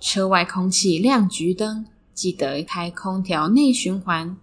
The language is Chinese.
车外空气亮橘灯记得开空调内循环。